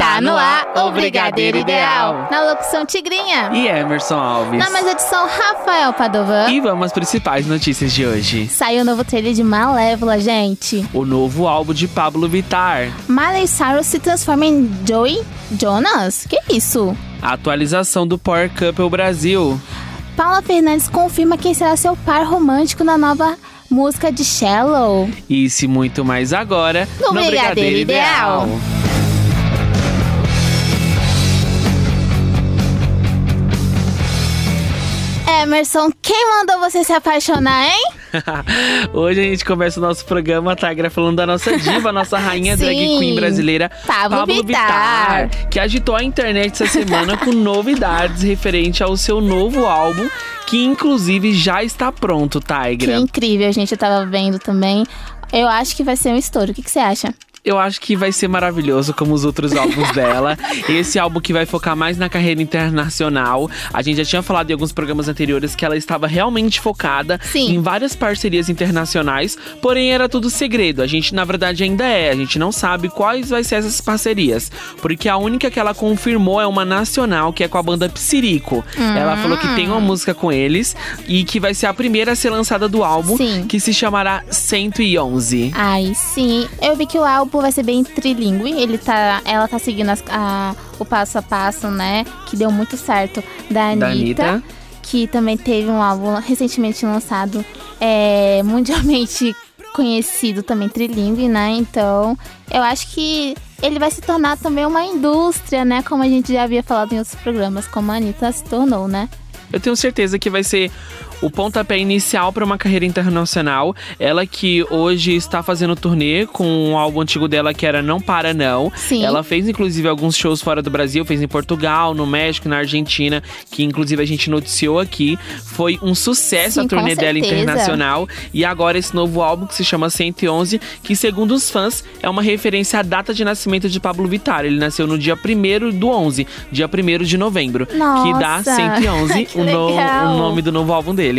Está no ar o Brigadeiro Ideal. Na locução Tigrinha. E Emerson Alves. Na mais edição Rafael Padovan. E vamos às principais notícias de hoje. Saiu o novo trailer de Malévola, gente. O novo álbum de Pablo Vittar. Miley Cyrus se transforma em Joey Jonas? Que isso? A atualização do Power Couple Brasil. Paula Fernandes confirma quem será seu par romântico na nova música de Shallow. Isso e muito mais agora No Brigadeiro Ideal. Emerson, quem mandou você se apaixonar, hein? Hoje a gente começa o nosso programa, Tagra, falando da nossa diva, nossa rainha Sim. drag queen brasileira, Pablo Vittar. que agitou a internet essa semana com novidades referente ao seu novo álbum, que inclusive já está pronto, Que Tigra. incrível, gente. Eu tava vendo também. Eu acho que vai ser um estouro. O que, que você acha? Eu acho que vai ser maravilhoso, como os outros álbuns dela. Esse álbum que vai focar mais na carreira internacional. A gente já tinha falado em alguns programas anteriores que ela estava realmente focada Sim. em várias parcerias internacionais, porém era tudo segredo. A gente, na verdade, ainda é. A gente não sabe quais vai ser essas parcerias. Porque a única que ela confirmou é uma nacional, que é com a banda Psirico. Ela falou que tem uma música com eles e que vai ser a primeira a ser lançada do álbum, Sim. que se chamará 111. Ai, sim. Eu vi que o álbum vai ser bem trilingue. Ele tá, ela tá seguindo as- a- o passo a passo, né? Que deu muito certo da Anitta. Da Anitta. Que também teve um álbum recentemente lançado, é, mundialmente conhecido também trilingue, né? Então, eu acho que ele vai se tornar também uma indústria, né? Como a gente já havia falado em outros programas, como a Anitta se tornou, né? Eu tenho certeza que vai ser o pontapé inicial para uma carreira internacional. Ela que hoje está fazendo turnê com um álbum antigo dela que era Não Para Não. Sim. Ela fez inclusive alguns shows fora do Brasil, fez em Portugal, no México, na Argentina, que inclusive a gente noticiou aqui. Foi um sucesso Sim, a turnê dela internacional. E agora esse novo álbum que se chama 111, que segundo os fãs é uma referência à data de nascimento de Pablo Vittar. Ele nasceu no dia 1 do 11, dia 1 de novembro, que dá Nossa, 111, que o, no- o nome do novo álbum dele.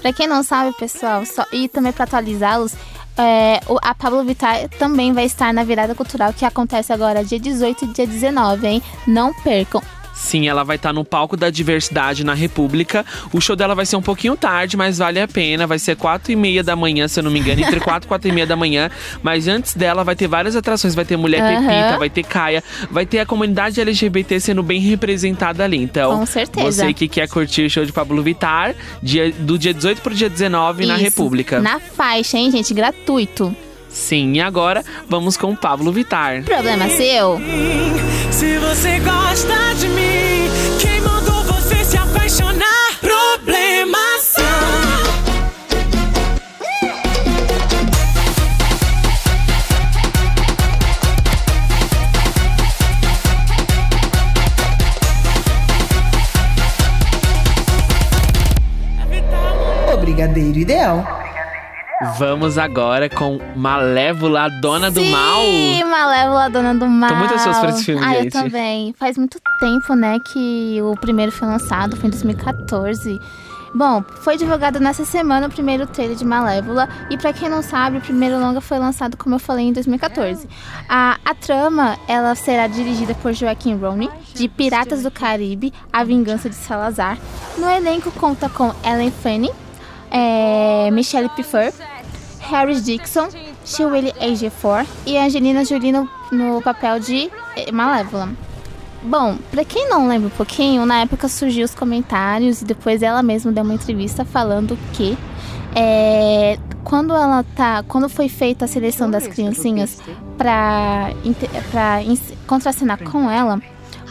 Pra quem não sabe, pessoal, só, e também pra atualizá-los, é, a Pablo Vittar também vai estar na virada cultural que acontece agora dia 18 e dia 19, hein? Não percam. Sim, ela vai estar no palco da diversidade na República. O show dela vai ser um pouquinho tarde, mas vale a pena. Vai ser quatro e meia da manhã, se eu não me engano, entre quatro e quatro e meia da manhã. Mas antes dela vai ter várias atrações. Vai ter Mulher Aham. Pepita, vai ter Caia, vai ter a comunidade LGBT sendo bem representada ali. Então, Com certeza. você que quer curtir o show de Pablo Vittar, dia, do dia 18 pro dia 19 na Isso, República. Na faixa, hein, gente? Gratuito. Sim, e agora vamos com Pablo Vittar. Problema seu? Se você gosta de mim, quem mandou você se apaixonar? Problema seu. O Brigadeiro Ideal. Vamos agora com Malévola, Dona do Sim, Mal. Malévola, Dona do Mal. muito ansioso por esse filme, ah, gente. eu também. Faz muito tempo, né, que o primeiro foi lançado, foi em 2014. Bom, foi divulgado nessa semana o primeiro trailer de Malévola. E pra quem não sabe, o primeiro longa foi lançado, como eu falei, em 2014. A, a trama, ela será dirigida por Joaquim Rooney, de Piratas do Caribe, A Vingança de Salazar. No elenco conta com Ellen Fanning, é, Michelle Pfeiffer, Harris Dixon, Shirley Ejiofor e Angelina Jolie no, no papel de eh, Malévola. Bom, pra quem não lembra um pouquinho, na época surgiu os comentários e depois ela mesma deu uma entrevista falando que é, quando ela tá, quando foi feita a seleção das criancinhas pra ins- contracenar com ela,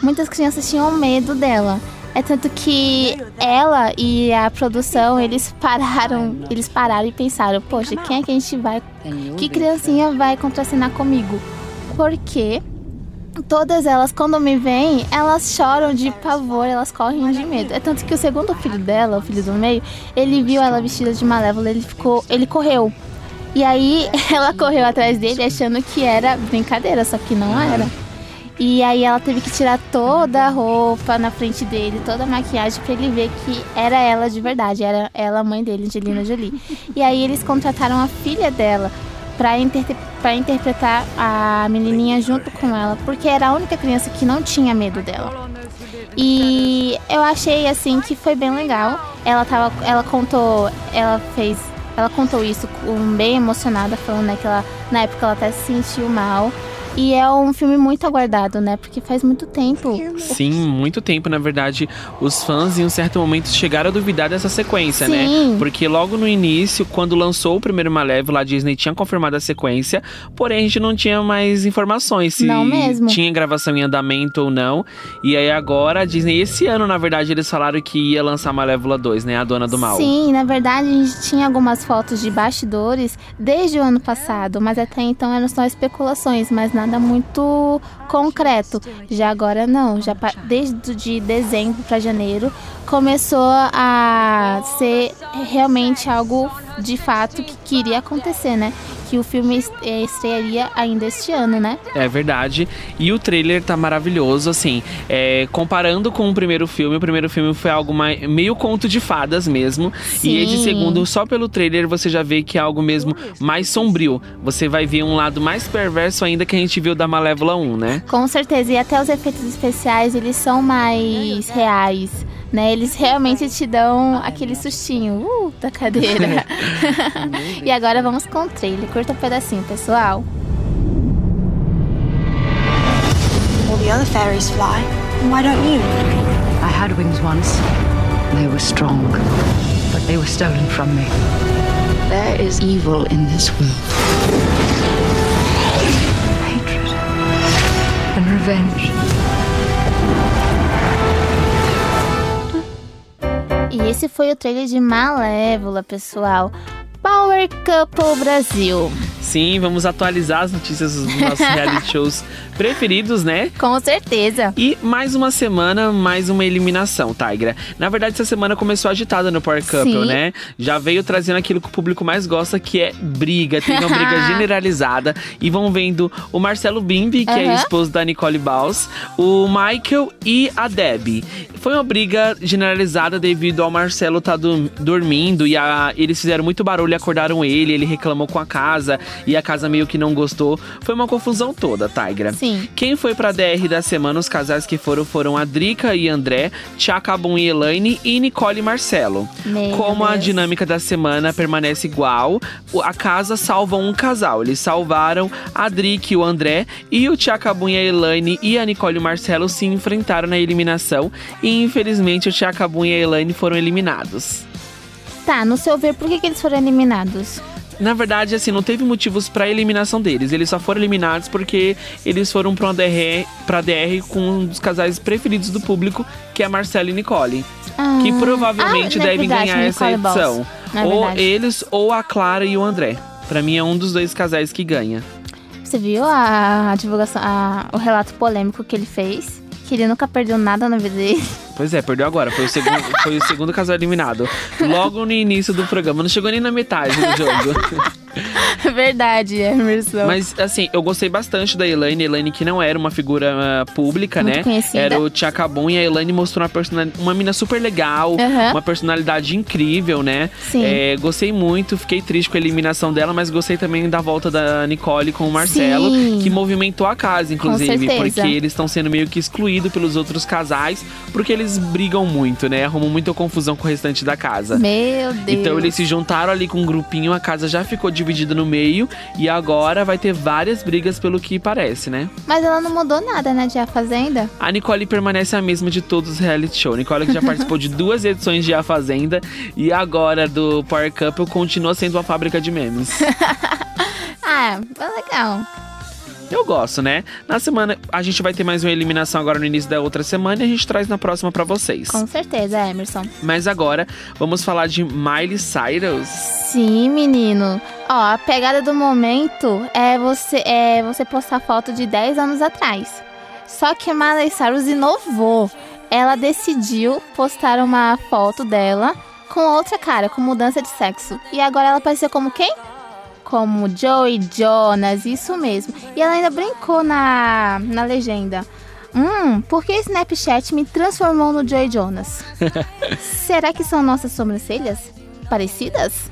muitas crianças tinham medo dela. É tanto que ela e a produção, eles pararam, eles pararam e pensaram, poxa, quem é que a gente vai, que criancinha vai contracenar comigo? Porque todas elas, quando me veem, elas choram de pavor, elas correm de medo. É tanto que o segundo filho dela, o filho do meio, ele viu ela vestida de malévola, ele ficou, ele correu. E aí ela correu atrás dele achando que era brincadeira, só que não era. E aí ela teve que tirar toda a roupa na frente dele, toda a maquiagem pra ele ver que era ela de verdade, era ela a mãe dele, Angelina Jolie. E aí eles contrataram a filha dela pra, inter pra interpretar a menininha junto com ela, porque era a única criança que não tinha medo dela. E eu achei assim que foi bem legal. Ela tava, ela contou, ela fez, ela contou isso bem emocionada, falando né, que ela, na época ela até se sentiu mal. E é um filme muito aguardado, né? Porque faz muito tempo. Sim, muito tempo, na verdade. Os fãs, em um certo momento, chegaram a duvidar dessa sequência, né? Sim. né? Porque logo no início, quando lançou o primeiro Malévola, a Disney tinha confirmado a sequência, porém a gente não tinha mais informações se tinha gravação em andamento ou não. E aí agora a Disney, esse ano, na verdade, eles falaram que ia lançar Malévola 2, né? A Dona do Mal. Sim, na verdade a gente tinha algumas fotos de bastidores desde o ano passado, mas até então eram só especulações, mas nada muito concreto. Já agora não, já desde de dezembro para janeiro começou a ser realmente algo de fato que queria acontecer, né? Que o filme eh, estrearia ainda este ano, né? É verdade. E o trailer tá maravilhoso, assim. é, comparando com o primeiro filme, o primeiro filme foi algo mais, meio conto de fadas mesmo. E esse Sim. segundo, só pelo trailer, você já vê que é algo mesmo mais sombrio. Você vai ver um lado mais perverso ainda que a gente viu da Malévola 1, né? Com certeza, e até os efeitos especiais, eles são mais reais, né? Eles realmente te dão aquele sustinho, uh, da cadeira. e agora vamos com o trailer. Curta um pedacinho, pessoal. All the other fairies fly. Why don't you? I had wings once. They were strong, but they were stolen from me. There is evil in this world. Hatred and revenge. E esse foi o trailer de Malévola, pessoal. Power Couple Brasil. Sim, vamos atualizar as notícias dos nossos reality shows preferidos, né? Com certeza. E mais uma semana, mais uma eliminação, Tigra. Na verdade, essa semana começou agitada no Power Couple, Sim. né? Já veio trazendo aquilo que o público mais gosta, que é briga. Tem uma briga generalizada. E vão vendo o Marcelo Bimbi, que é Aham. esposo da Nicole Baus, o Michael e a Debbie. Foi uma briga generalizada devido ao Marcelo estar dormindo e a- eles fizeram muito barulho acordaram ele. Ele reclamou com a casa e a casa meio que não gostou. Foi uma confusão toda, Tigra. Sim. Quem foi pra DR da semana, os casais que foram foram a Drica e André, Tchacabum e Elaine e Nicole e Marcelo. Meu Como a Deus. dinâmica da semana permanece igual, a casa salva um casal. Eles salvaram a Drica e o André e o Tchacabum e a Elaine e a Nicole e o Marcelo se enfrentaram na eliminação e infelizmente o Tchacabum e a Elaine foram eliminados. Tá, no seu ver, por que, que eles foram eliminados? Na verdade, assim, não teve motivos pra eliminação deles. Eles só foram eliminados porque eles foram pra, uma DR, pra DR com um dos casais preferidos do público, que é Marcelo e Nicole. Que Ah, provavelmente ah, devem verdade, ganhar essa edição. É ou verdade. eles, ou a Clara e o André. Pra mim é um dos dois casais que ganha. Você viu a, a divulgação, a- o relato polêmico que ele fez? Que ele nunca perdeu nada na vida dele. Pois é, perdeu agora. Foi o segundo, foi o segundo casal eliminado. Logo no início do programa. Não chegou nem na metade do jogo. Verdade, Emerson. Mas, assim, eu gostei bastante da Elaine. Elaine que não era uma figura ah, pública, Muito né? conhecida. Era o Tchacabum e a Elaine mostrou uma, personali- uma mina super legal, uma personalidade incrível, né? Sim. É, gostei muito, fiquei triste com a eliminação dela, mas gostei também da volta da Nicole com o Marcelo, Sim. que movimentou a casa, inclusive, porque eles estão sendo meio que excluídos pelos outros casais, porque eles brigam muito, né? Arrumam muita confusão com o restante da casa. Meu Deus. Então eles se juntaram ali com um grupinho, a casa já ficou dividida no meio e agora vai ter várias brigas pelo que parece, né? Mas ela não mudou nada, né, de A Fazenda? A Nicole permanece a mesma de todos os reality show. Nicole que já participou de duas edições de A Fazenda e agora do Power Couple continua sendo uma fábrica de memes. Ah, é legal. Eu gosto, né? Na semana a gente vai ter mais uma eliminação agora no início da outra semana e a gente traz na próxima pra vocês. Com certeza, Emerson. Mas agora vamos falar de Miley Cyrus. Sim, menino. Ó, a pegada do momento é você, é você postar foto de 10 anos atrás. Só que a Miley Cyrus inovou. Ela decidiu postar uma foto dela com outra cara, com mudança de sexo. E agora ela apareceu como quem? Como Joey Jonas, isso mesmo. E ela ainda brincou na, na legenda. Hum, por que Snapchat me transformou no Joey Jonas? Será que são nossas sobrancelhas parecidas?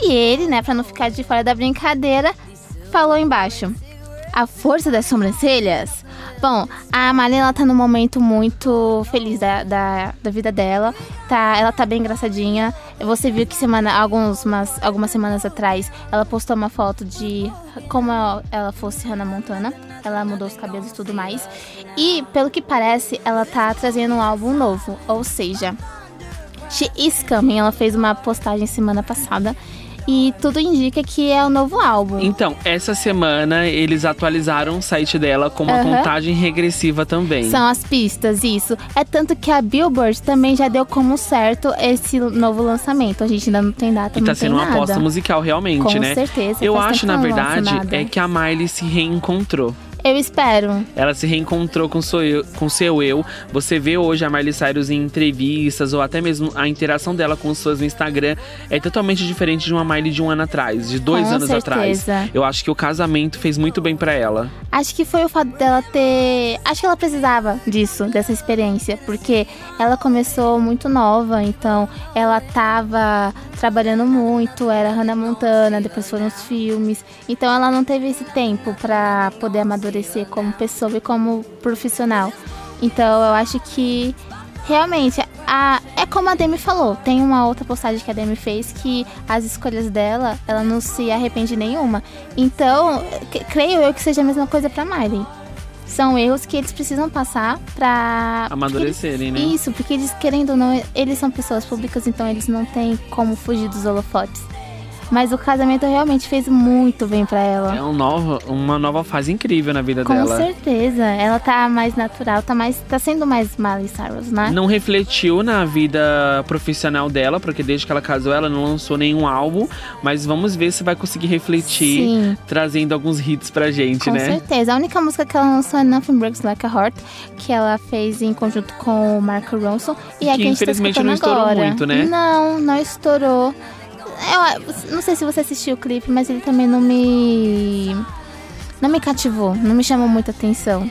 E ele, né, pra não ficar de fora da brincadeira, falou embaixo. A força das sobrancelhas? Bom, a Marina tá num momento muito feliz da, da, da, vida dela. Tá, ela tá bem engraçadinha. Você viu que semana, alguns, umas, algumas semanas atrás ela postou uma foto de como ela fosse Hannah Montana. Ela mudou os cabelos e tudo mais. E, pelo que parece, ela tá trazendo um álbum novo. Ou seja, She Is Coming. Ela fez uma postagem semana passada e tudo indica que é o novo álbum. Então, essa semana eles atualizaram o site dela com uma uhum. contagem regressiva também. São as pistas, isso. É tanto que a Billboard também já deu como certo esse novo lançamento. A gente ainda não tem data, e tá sendo uma aposta musical realmente, com né? Com certeza. Eu acho, na verdade, é que a Miley se reencontrou. Eu espero. Ela se reencontrou com, seu eu, com seu eu. Você vê hoje a Miley Cyrus em entrevistas ou até mesmo a interação dela com os fãs no Instagram é totalmente diferente de uma Miley de um ano atrás, de dois com anos certeza. atrás. Eu acho que o casamento fez muito bem para ela. Acho que foi o fato dela ter. Acho que ela precisava disso, dessa experiência, porque ela começou muito nova, então ela tava trabalhando muito, era Hannah Montana, depois foram os filmes. Então ela não teve esse tempo para poder amadurecer como pessoa e como profissional. Então eu acho que realmente a, é como a Demi falou. Tem uma outra postagem que a Demi fez que as escolhas dela, ela não se arrepende nenhuma. Então, creio eu que seja a mesma coisa para Miley são erros que eles precisam passar pra. Amadurecerem, eles, né? Isso, porque eles, querendo ou não, eles são pessoas públicas, então eles não têm como fugir dos holofotes. Mas o casamento realmente fez muito bem para ela. É um novo, uma nova fase incrível na vida Com dela. Com certeza. Ela tá mais natural, tá mais tá sendo mais Miley Cyrus, né? Não refletiu na vida profissional dela, porque desde que ela casou ela não lançou nenhum álbum, mas vamos ver se vai conseguir refletir Sim. trazendo alguns hits pra gente, com né? Com certeza. A única música que ela lançou é Nothing Breaks Like a Heart, que ela fez em conjunto com o Marco Ronson e que a que a gente infelizmente tá não estourou agora. muito, né? Não, não estourou. Eu não sei se você assistiu o clipe, mas ele também não me. Não me cativou, não me chamou muita atenção.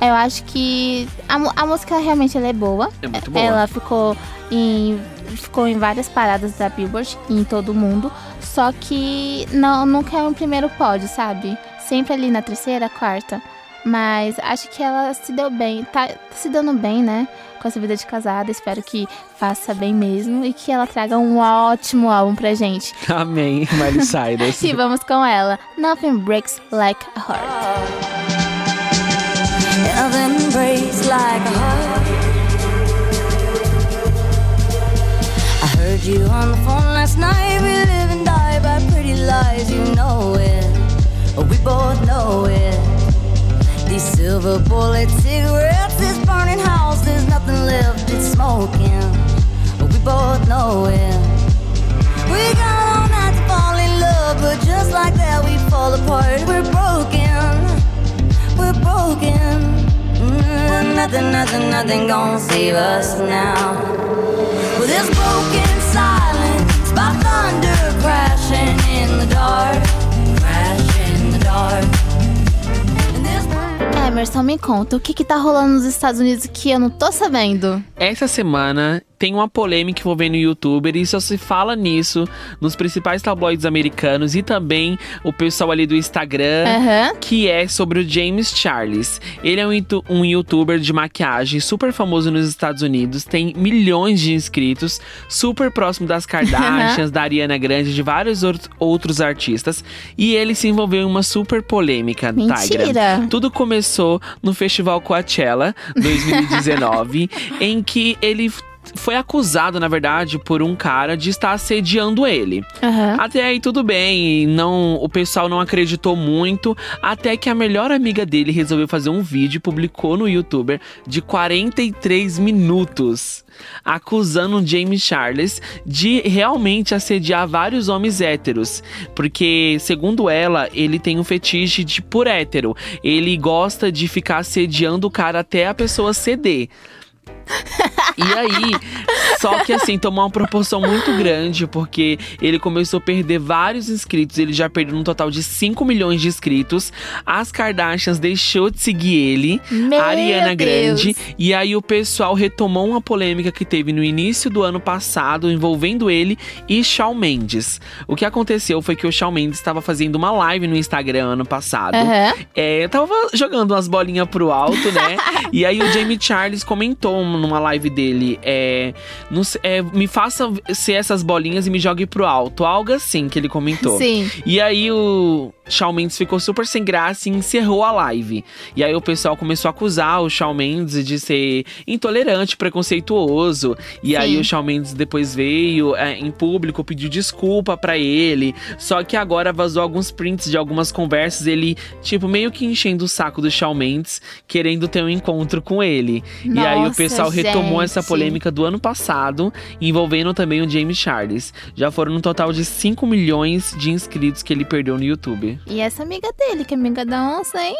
Eu acho que a, a música realmente é boa. É muito boa. Ela ficou em, ficou em várias paradas da Billboard, em todo o mundo. Só que não, nunca é um primeiro pódio, sabe? Sempre ali na terceira, quarta. Mas acho que ela se deu bem, tá se dando bem, né? Com essa vida de casada. Espero que faça bem mesmo e que ela traga um ótimo álbum pra gente. Amém, Miley Cyrus. e vamos com ela. Nothing breaks like a heart. Nothing breaks like a heart. I heard you on the phone last night. We live and die by pretty lies. You know it. We both know it. These silver bullet cigarettes, this burning house, there's nothing left, it's smoking. But we both know it. We got all night to fall in love, but just like that, we fall apart. We're broken, we're broken. Mm, nothing, nothing, nothing gonna save us now. Well, this broken silence by thunder crashing in the dark, Emerson, me conta, o que que tá rolando nos Estados Unidos que eu não tô sabendo? Essa semana tem uma polêmica envolvendo o youtuber e só se fala nisso nos principais tabloides americanos e também o pessoal ali do Instagram, uhum. que é sobre o James Charles. Ele é um, um youtuber de maquiagem super famoso nos Estados Unidos, tem milhões de inscritos, super próximo das Kardashians, da Ariana Grande, de vários outros artistas. E ele se envolveu em uma super polêmica, Mentira. Tigra. Tudo começou no Festival Coachella 2019, em que ele foi acusado, na verdade, por um cara de estar assediando ele. Uhum. Até aí tudo bem, não, o pessoal não acreditou muito, até que a melhor amiga dele resolveu fazer um vídeo e publicou no YouTuber de 43 minutos, acusando o James Charles de realmente assediar vários homens héteros, porque segundo ela, ele tem um fetiche de por hétero. Ele gosta de ficar assediando o cara até a pessoa ceder. E aí, só que assim, tomou uma proporção muito grande, porque ele começou a perder vários inscritos. Ele já perdeu um total de 5 milhões de inscritos. As Kardashians deixou de seguir ele, Meu a Ariana Deus. Grande. E aí o pessoal retomou uma polêmica que teve no início do ano passado, envolvendo ele e Shawn Mendes. O que aconteceu foi que o Shawn Mendes estava fazendo uma live no Instagram ano passado. Aham. É, tava jogando umas bolinhas pro alto, né? e aí o Jamie Charles comentou numa live dele: é, não é, me faça ser essas bolinhas e me jogue pro alto. Algo assim que ele comentou. Sim. E aí o Shawn Mendes ficou super sem graça e encerrou a live. E aí o pessoal começou a acusar o Shawn Mendes de ser intolerante, preconceituoso. E aí Sim. o Shawn Mendes depois veio é, em público, pediu desculpa pra ele. Só que agora vazou alguns prints de algumas conversas, ele, tipo, meio que enchendo o saco do Shawn Mendes, querendo ter um encontro com ele. e aí o Nossa, pessoal retomou essa gente. polêmica do ano passado, envolvendo também o James Charles. Já foram um total de 5 milhões de inscritos que ele perdeu no YouTube. E essa amiga dele, que é amiga da onça, hein?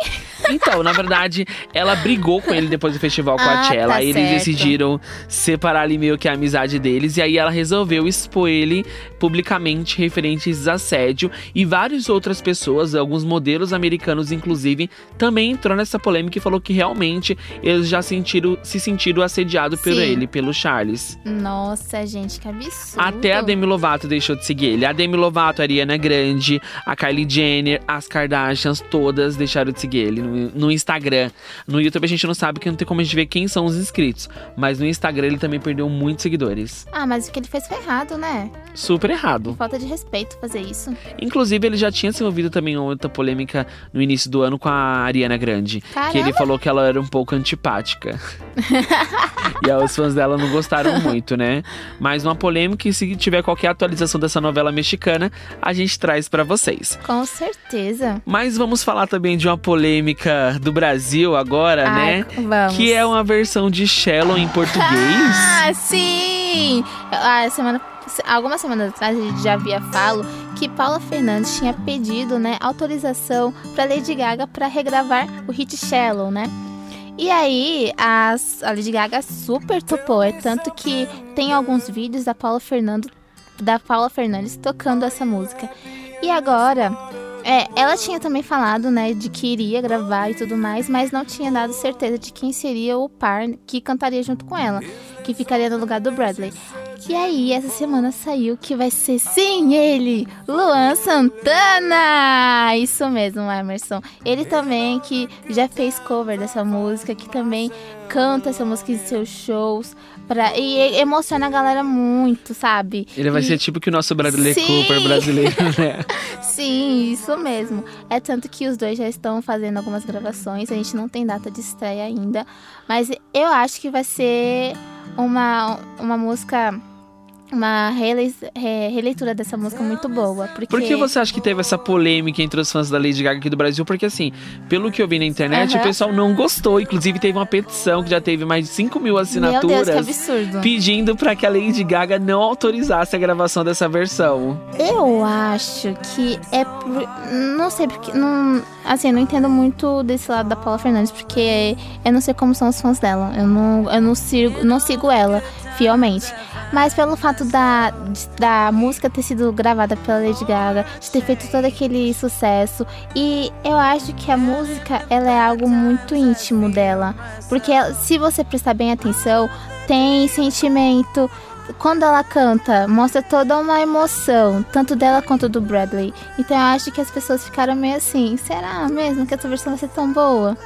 Então, na verdade, ela brigou com ele depois do festival Ah, Coachella. tá Eles certo. decidiram separar ali meio que a amizade deles. E aí ela resolveu expor ele publicamente referentes a assédio. E várias outras pessoas, alguns modelos americanos, inclusive, também entrou nessa polêmica e falou que realmente eles já sentiram, se sentiram assediados Sim. Ele, pelo Charles. Nossa, gente, que absurdo. Até a Demi Lovato deixou de seguir ele. A Demi Lovato, a Ariana Grande, a Kylie Jenner, as Kardashians, todas deixaram de seguir ele no, no Instagram. No YouTube a gente não sabe que não tem como a gente ver quem são os inscritos. Mas no Instagram ele também perdeu muitos seguidores. Ah, mas o que ele fez foi errado, né? Super errado. Falta de respeito fazer isso. Inclusive, ele já tinha se envolvido também em outra polêmica no início do ano com a Ariana Grande. Que ele Caramba. falou que ela era um pouco antipática. e aí os fãs dela não gostaram muito, né? Mas uma polêmica, e se tiver qualquer atualização dessa novela mexicana, a gente traz pra vocês. Com certeza. Mas vamos falar também de uma polêmica do Brasil agora, Ai, né? vamos. Que é uma versão de Shallow em português. Ah, sim! A semana, algumas semanas atrás a gente já havia falo que Paula Fernandes tinha pedido, né, autorização para Lady Gaga para regravar o hit Shallow, né? E aí, as- a Lady Gaga super topou, é tanto que tem alguns vídeos da Paula Fernando, da Paula Fernandes tocando essa música. E agora, é, ela tinha também falado, né, de que iria gravar e tudo mais, mas não tinha dado certeza de quem seria o par que cantaria junto com ela, que ficaria no lugar do Bradley. E aí, essa semana saiu que vai ser, sim, ele, Luan Santana! Isso mesmo, Emerson. Ele também que já fez cover dessa música, que também canta essa música em seus shows. Pra, e emociona a galera muito, sabe? Ele vai E- ser tipo que o nosso Bradley Sim. Cooper brasileiro, né? Sim, isso mesmo. É tanto que os dois já estão fazendo algumas gravações. A gente não tem data de estreia ainda. Mas eu acho que vai ser uma, uma música. Uma relei- re- releitura dessa música muito boa. Porque... Por que você acha que teve essa polêmica entre os fãs da Lady Gaga aqui do Brasil? Porque assim, pelo que eu vi na internet, Aham. o pessoal não gostou. Inclusive, teve uma petição que já teve mais de 5 mil Meu assinaturas. Deus, que absurdo. Pedindo pra que a Lady Gaga não autorizasse a gravação dessa versão. Eu acho que é por... Não sei, porque. Não, assim, eu não entendo muito desse lado da Paula Fernandes, porque eu não sei como são os fãs dela. Eu não, eu não, sigo, não sigo ela fielmente. Mas pelo fato da, da música ter sido gravada pela Lady Gaga, de ter feito todo aquele sucesso. E eu acho que a música ela é algo muito íntimo dela. Porque se você prestar bem atenção, tem sentimento, quando ela canta, mostra toda uma emoção, tanto dela quanto do Bradley. Então eu acho que as pessoas ficaram meio assim, será mesmo que essa versão vai ser tão boa?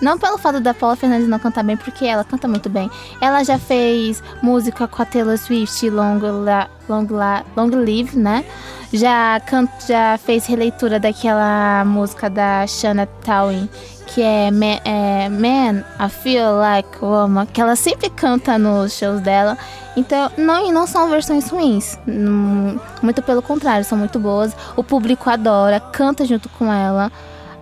Não pelo fato da Paula Fernandes não cantar bem, porque ela canta muito bem. Ela já fez música com a Taylor Swift, Long, La, Long, La, Long Live, né? Já, can, já fez releitura daquela música da Shanna Twain, que é, Ma- é Man, I Feel Like Woman, que ela sempre canta nos shows dela. Então, não, não são versões ruins. Hum, Muito pelo contrário, são muito boas. O público adora, canta junto com ela.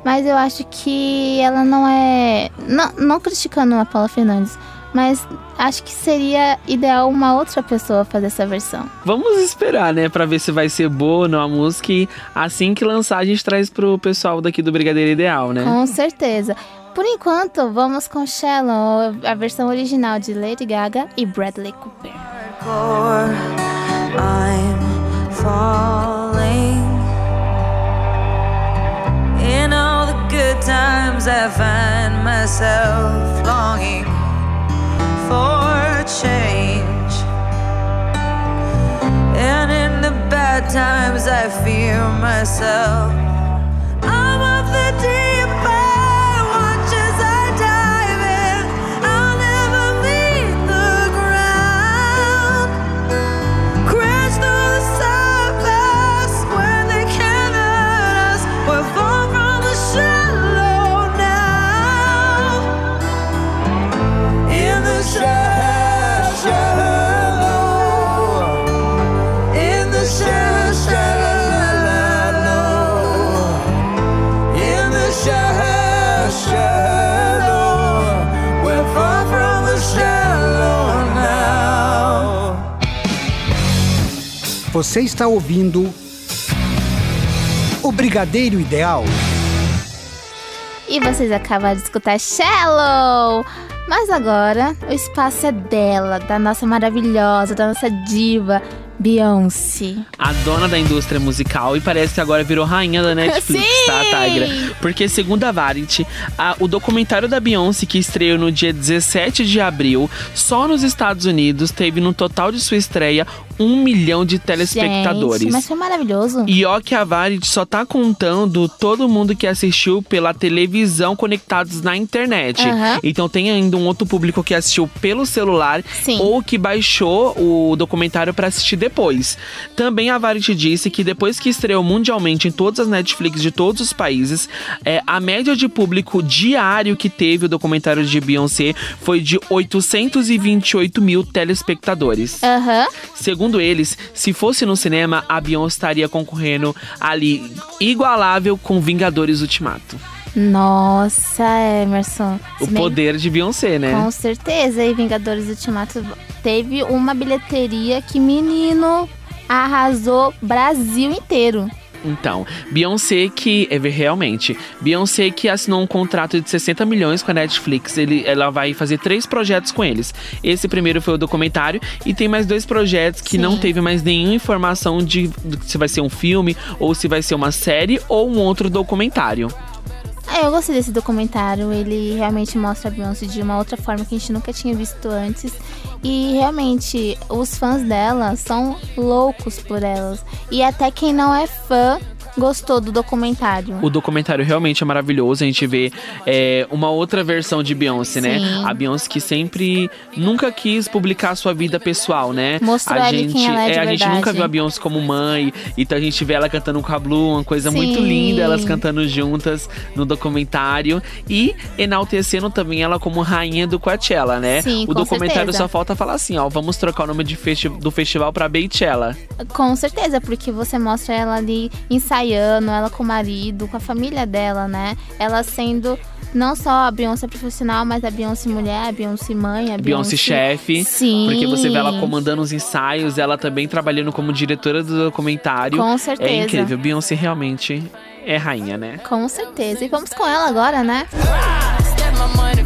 Mas eu acho que ela não é. Não, não criticando a Paula Fernandes, mas acho que seria ideal uma outra pessoa fazer essa versão. Vamos esperar, né, Pra ver se vai ser boa ou não a música. E assim que lançar, a gente traz pro pessoal daqui do Brigadeiro Ideal, né? Com certeza. Por enquanto, vamos com Shallow, a versão original de Lady Gaga e Bradley Cooper. I'm falling. Good times, I find myself longing for change. And in the bad times, I fear myself. Você está ouvindo o Brigadeiro Ideal. E vocês acabaram de escutar Shallow! Mas agora o espaço é dela, da nossa maravilhosa, da nossa diva, Beyoncé. A dona da indústria musical e parece que agora virou rainha da Netflix, Sim! tá, Tigra? Porque, segundo a Variety, a- o documentário da Beyoncé, que estreou no dia 17 de abril, só nos Estados Unidos, teve no total de sua estreia um milhão de telespectadores. Gente, mas foi maravilhoso. E ó que a Variety só tá contando todo mundo que assistiu pela televisão conectados na internet. Aham. Então tem ainda um outro público que assistiu pelo celular Sim. ou que baixou o documentário pra assistir depois. Também a Variety disse que depois que estreou mundialmente em todas as Netflix de todos os países, é, a média de público diário que teve o documentário de Beyoncé foi de 828 mil telespectadores. Aham. Segundo eles, se fosse no cinema, a Beyoncé estaria concorrendo ali igualável com Vingadores Ultimato. Nossa, Emerson. O bem- poder de Beyoncé, né? Com certeza, e Vingadores Ultimato teve uma bilheteria que, menino, arrasou Brasil inteiro. Então, Beyoncé que é realmente, Beyoncé que assinou um contrato de 60 milhões com a Netflix, ele, ela vai fazer três projetos com eles. Esse primeiro foi o documentário e tem mais dois projetos que Sim. não teve mais nenhuma informação de, de se vai ser um filme ou se vai ser uma série ou um outro documentário. Ah, eu gostei desse documentário. Ele realmente mostra a Beyoncé de uma outra forma que a gente nunca tinha visto antes. E realmente, os fãs dela são loucos por elas. E até quem não é fã gostou do documentário. O documentário realmente é maravilhoso. A gente vê é, uma outra versão de Beyoncé, né? Sim. A Beyoncé que sempre nunca quis publicar a sua vida pessoal, né? Mostrou a gente, quem ela é de a gente verdade. nunca viu a Beyoncé como mãe. Então a gente vê ela cantando com a Blue, uma coisa muito Sim. linda, elas cantando juntas no documentário. E enaltecendo também ela como rainha do Coachella, né? Sim, o documentário certeza. só falta falar assim, ó, vamos trocar o nome de festi do festival pra Beychella. Com certeza, porque você mostra ela ali ensaiando, ela com o marido, com a família dela, né? Ela sendo não só a Beyoncé profissional, mas a Beyoncé mulher, a Beyoncé mãe, a Beyoncé chefe. Sim. Porque você vê ela comandando os ensaios, ela também trabalhando como diretora do documentário. Com certeza. É incrível. Beyoncé realmente é rainha, né? Com certeza. E vamos com ela agora, né? Step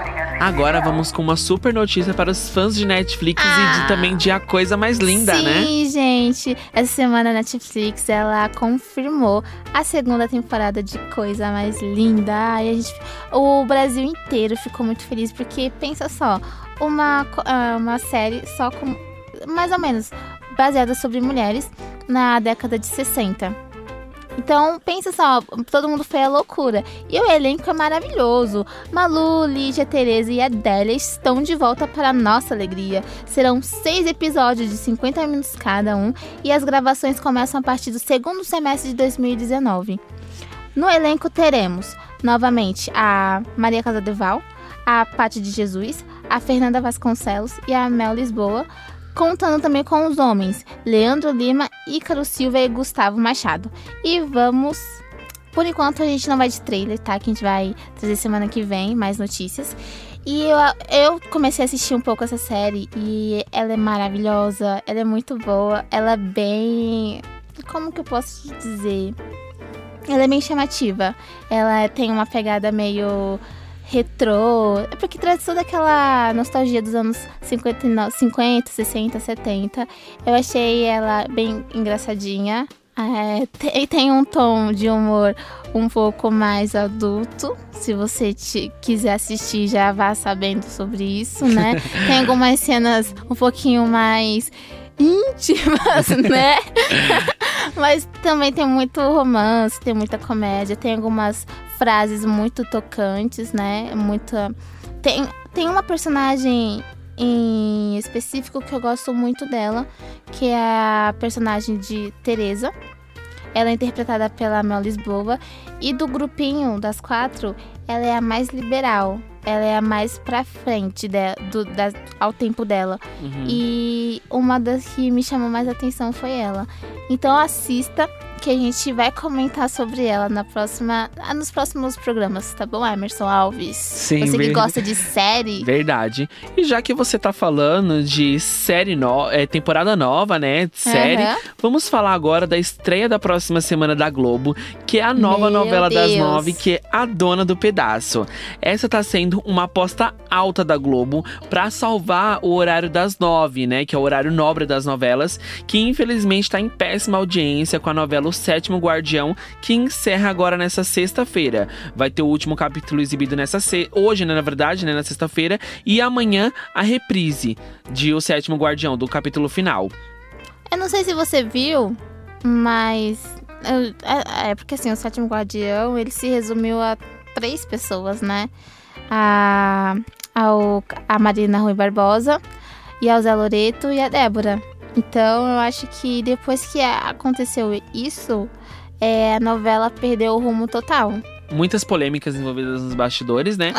Agora vamos com uma super notícia para os fãs de Netflix e de, também de A Coisa Mais Linda, Sim, né? gente. Essa semana a Netflix, ela confirmou a segunda temporada de Coisa Mais Linda. Ai, a gente, o Brasil inteiro ficou muito feliz, porque pensa só, uma, ah, uma série só com mais ou menos baseada sobre mulheres na década de 60. Então, pensa só, todo mundo foi a loucura. E o elenco é maravilhoso. Malu, Lígia, Tereza e Adélia estão de volta para a nossa alegria. Serão seis episódios de 50 minutos cada um e as gravações começam a partir do segundo semestre de 2019. No elenco teremos, novamente, a Maria Casadeval, a Paty de Jesus, a Fernanda Vasconcelos e a Mel Lisboa, contando também com os homens Leandro Lima, Ícaro Silva e Gustavo Machado. E vamos. Por enquanto a gente não vai de trailer, tá? Que a gente vai trazer semana que vem mais notícias. E eu, eu comecei a assistir um pouco essa série e ela é maravilhosa, ela é muito boa, ela é bem. Como que eu posso dizer? Ela é bem chamativa. Ela tem uma pegada meio retrô. É porque traz toda aquela nostalgia dos anos 50, 50 60, 70. Eu achei ela bem engraçadinha. É, tem, tem um tom de humor um pouco mais adulto. Se você te, quiser assistir, já vá sabendo sobre isso, né? tem algumas cenas um pouquinho mais íntimas, né? Mas também tem muito romance, tem muita comédia, tem algumas frases muito tocantes, né? Muita. Tem, tem uma personagem em específico que eu gosto muito dela, que é a personagem de Teresa. Ela é interpretada pela Mel Lisboa. E do grupinho das quatro, ela é a mais liberal ela é a mais pra frente de, do, da, ao tempo dela. Uhum. E uma das que me chamou mais atenção foi ela. Então assista que a gente vai comentar sobre ela na próxima, ah, nos próximos programas, tá bom, Emerson Alves? Sim, Você que ver... gosta de série. Verdade. E já que você tá falando de série no... é, temporada nova, né? Série, uhum. vamos falar agora da estreia da próxima semana da Globo, que é a nova Meu novela Deus. das nove, que é A Dona do Pedaço. Essa tá sendo uma aposta alta da Globo para salvar o horário das nove, né? Que é o horário nobre das novelas, que infelizmente tá em péssima audiência com a novela o sétimo Guardião, que encerra agora nessa sexta-feira. Vai ter o último capítulo exibido nessa se... hoje, né, na verdade, né, na sexta-feira, e amanhã a reprise de O Sétimo Guardião, do capítulo final. Eu não sei se você viu, mas é, é porque assim, o Sétimo Guardião, ele se resumiu a três pessoas, né? A, ao, a Marina Rui Barbosa, e ao Zé Loreto e a Débora. Então eu acho que depois que aconteceu isso, é, a novela perdeu o rumo total muitas polêmicas envolvidas nos bastidores, né?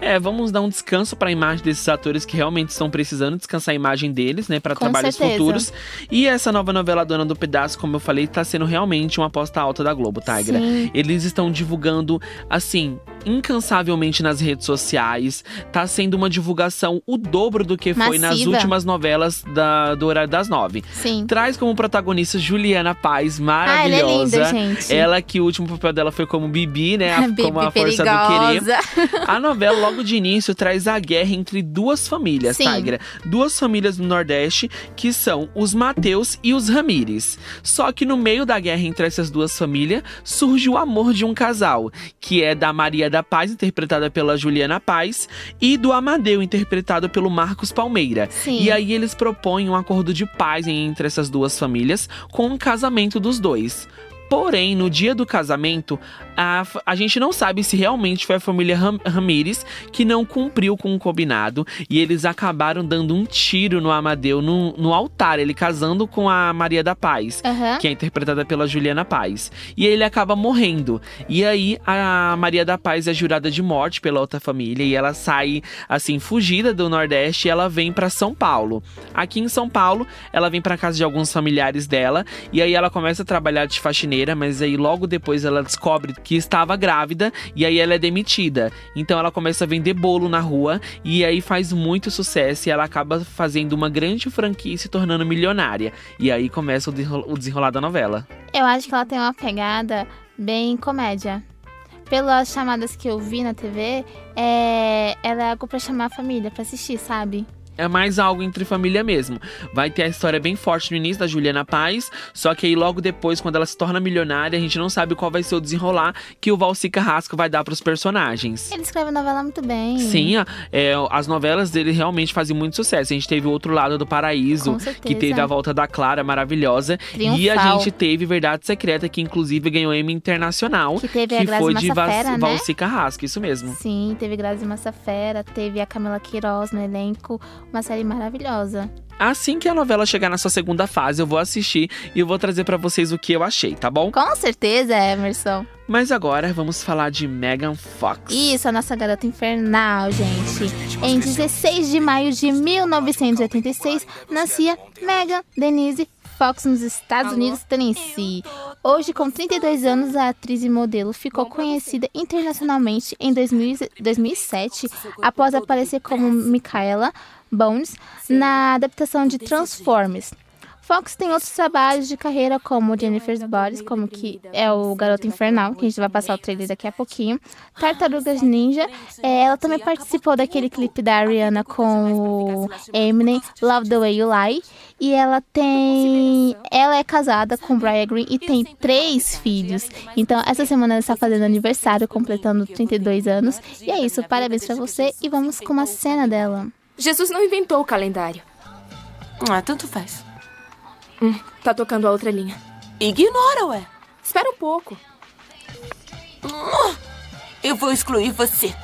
É. É, vamos dar um descanso para a imagem desses atores que realmente estão precisando descansar a imagem deles, né, para trabalhos certeza. futuros. E essa nova novela Dona do Pedaço, como eu falei, tá sendo realmente uma aposta alta da Globo, Tigra. Sim. Eles estão divulgando assim, incansavelmente nas redes sociais. Tá sendo uma divulgação o dobro do que foi nas últimas novelas da, do horário das nove. Sim. Traz como protagonista Juliana Paz, maravilhosa. Ah, ela é linda, gente. Ela que o último papel dela foi como Bibi, né? A, como a força do querer. A novela, logo de início, traz a guerra entre duas famílias, Sim. Tigra. Duas famílias do Nordeste, que são os Mateus e os Ramires. Só que no meio da guerra entre essas duas famílias, surge o amor de um casal, que é da Maria da da Paz, interpretada pela Juliana Paz, e do Amadeu, interpretado pelo Marcos Palmeira. Sim. E aí eles propõem um acordo de paz entre essas duas famílias com o um casamento dos dois. Porém, no dia do casamento, a, a gente não sabe se realmente foi a família Ram, Ramires que não cumpriu com o combinado e eles acabaram dando um tiro no Amadeu no, no altar, ele casando com a Maria da Paz, uhum. que é interpretada pela Juliana Paz. E ele acaba morrendo. E aí a Maria da Paz é jurada de morte pela outra família e ela sai assim fugida do Nordeste e ela vem para São Paulo. Aqui em São Paulo, ela vem para casa de alguns familiares dela e aí ela começa a trabalhar de faxineira mas aí logo depois ela descobre que estava grávida e aí ela é demitida. Então ela começa a vender bolo na rua e aí faz muito sucesso e ela acaba fazendo uma grande franquia e se tornando milionária. E aí começa o desenrolar da novela. Eu acho que ela tem uma pegada bem comédia. Pelas chamadas que eu vi na TV, é... ela é algo pra chamar a família pra assistir, sabe? É mais algo entre família mesmo. Vai ter a história bem forte no início da Juliana Paz, só que aí logo depois, quando ela se torna milionária, a gente não sabe qual vai ser o desenrolar que o Valci Carrasco vai dar pros personagens. Ele escreve novela muito bem. Sim, a- é, as novelas dele realmente fazem muito sucesso. A gente teve o Outro Lado do Paraíso, que teve a volta da Clara, maravilhosa. E a Triunfal. gente teve Verdade Secreta, que inclusive ganhou Emmy Internacional. Que teve a Grazi foi de Massafera, né? Valci Carrasco, isso mesmo. Sim, teve Grazi Massafera, teve a Camila Queiroz no elenco, uma série maravilhosa. Assim que a novela chegar na sua segunda fase, eu vou assistir e eu vou trazer pra vocês o que eu achei, tá bom? Com certeza, Emerson. Mas agora vamos falar de Megan Fox. Isso, a nossa garota infernal, gente. Em 16 de maio de 1986, nascia Megan Denise Fox nos Estados Unidos, Tennessee. Hoje, com 32 anos, a atriz e modelo ficou conhecida internacionalmente em 2000 2007, após aparecer como Michaela Bones na adaptação de Transformers. Fox tem outros trabalhos de carreira, como Jennifer's Bodies, como que é o Garoto Infernal, que a gente vai passar o trailer daqui a pouquinho. Tartarugas Ninja. É, ela também participou daquele clipe da Ariana com o Eminem, Love the Way You Lie. E ela tem. Ela é casada com Brian Green e tem três filhos. Então, essa semana ela está fazendo aniversário, completando 32 anos. E é isso, parabéns pra você. E vamos com uma cena dela. Jesus não inventou o calendário. Ah, tanto faz. Hum, tá tocando a outra linha. Ignora, ué. Espera um pouco. Eu vou excluir você.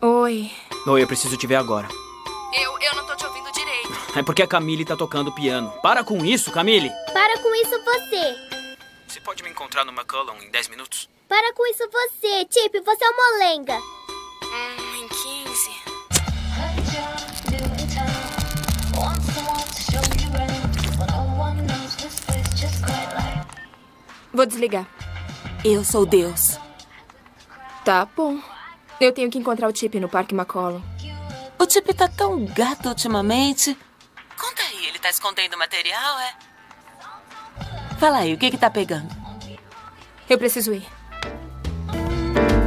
Oi. Oi, eu preciso te ver agora. Eu, eu não tô te ouvindo direito. É porque a Camille tá tocando piano. Para com isso, Camille! Para com isso você! Você pode me encontrar no McCullum em 10 minutos? Para com isso você! Chip, você é uma molenga! Hum, Vou desligar. Eu sou Deus. Tá bom. Eu tenho que encontrar o Chip no Parque McCollum. O Chip tá tão gato ultimamente. Conta aí, ele tá escondendo material, é? Fala aí, o que que tá pegando? Eu preciso ir.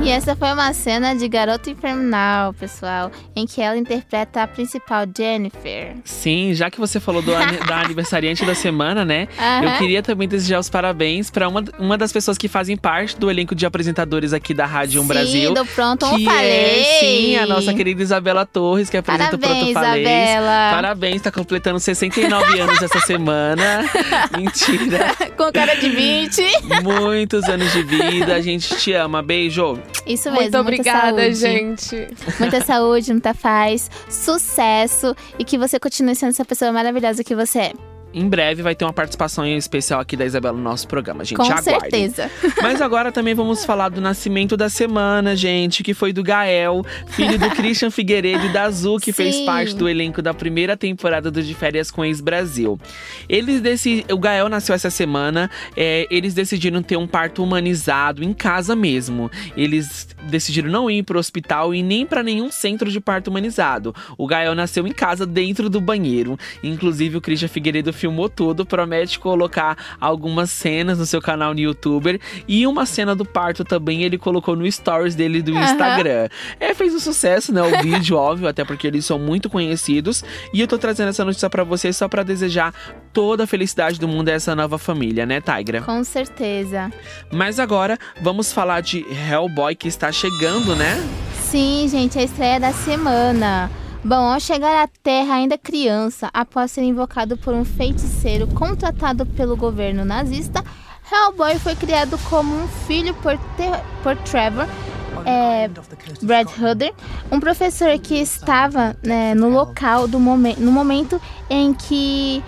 E essa foi uma cena de Garota Infernal, pessoal, em que ela interpreta a principal Jennifer. Sim, já que você falou do da aniversariante da semana, né? Aham. Eu queria também desejar os parabéns para uma, uma das pessoas que fazem parte do elenco de apresentadores aqui da Rádio 1 Sim, Brasil. do Pronto, que eu falei. É, sim, a nossa querida Isabela Torres, que apresenta Parabéns, o Pronto Falei. Isabela. Parabéns, tá completando 69 anos essa semana. Mentira. Com cara de 20. Muitos anos de vida, a gente te ama. Beijo. Isso Muito mesmo, obrigada, muita gente. Muita saúde, muita paz, sucesso e que você continue sendo essa pessoa maravilhosa que você é. Em breve vai ter uma participação especial aqui da Isabela no nosso programa, gente. Com aguardem. certeza. Mas agora também vamos falar do nascimento da semana, gente, que foi do Gael, filho do Christian Figueiredo e da Azul, que fez Sim. parte do elenco da primeira temporada do De Férias com Ex-Brasil. Eles. O Gael nasceu essa semana, é, eles decidiram ter um parto humanizado em casa mesmo. Eles decidiram não ir pro hospital e nem para nenhum centro de parto humanizado. O Gael nasceu em casa, dentro do banheiro. Inclusive, o Christian Figueiredo filmou tudo, promete colocar algumas cenas no seu canal no YouTuber. E uma cena do parto também ele colocou no stories dele do Aham. Instagram. É, fez um sucesso, né? O vídeo, óbvio, até porque eles são muito conhecidos. E eu tô trazendo essa notícia pra vocês só pra desejar toda a felicidade do mundo a essa nova família, né, Tigra? Com certeza. Mas agora vamos falar de Hellboy que está chegando, né? Sim, gente, a estreia da semana. Bom, ao chegar à Terra ainda criança, após ser invocado por um feiticeiro contratado pelo governo nazista, Hellboy foi criado como um filho por, por Trevor é, Brad Hudder, um professor que estava né, no local do momen no momento em que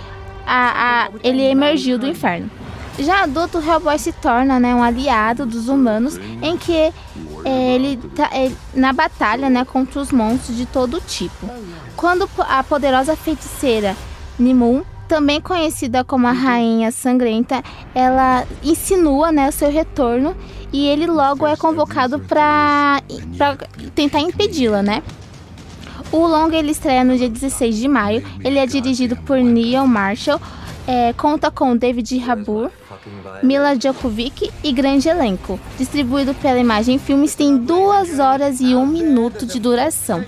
a- a- ele emergiu do inferno. Já adulto, Hellboy se torna né, um aliado dos humanos em que é, ele tá ele- na batalha né, contra os monstros de todo tipo. Quando a poderosa feiticeira Nimun, também conhecida como a Rainha Sangrenta, ela insinua né, o seu retorno e ele logo é convocado para tentar impedi-la, né? O longa ele estreia no dia 16 de maio. Ele é dirigido por Neil Marshall. É, conta com David Harbour, Mila Djokovic e grande elenco. Distribuído pela Imagem Filmes, tem duas horas e um minuto de duração.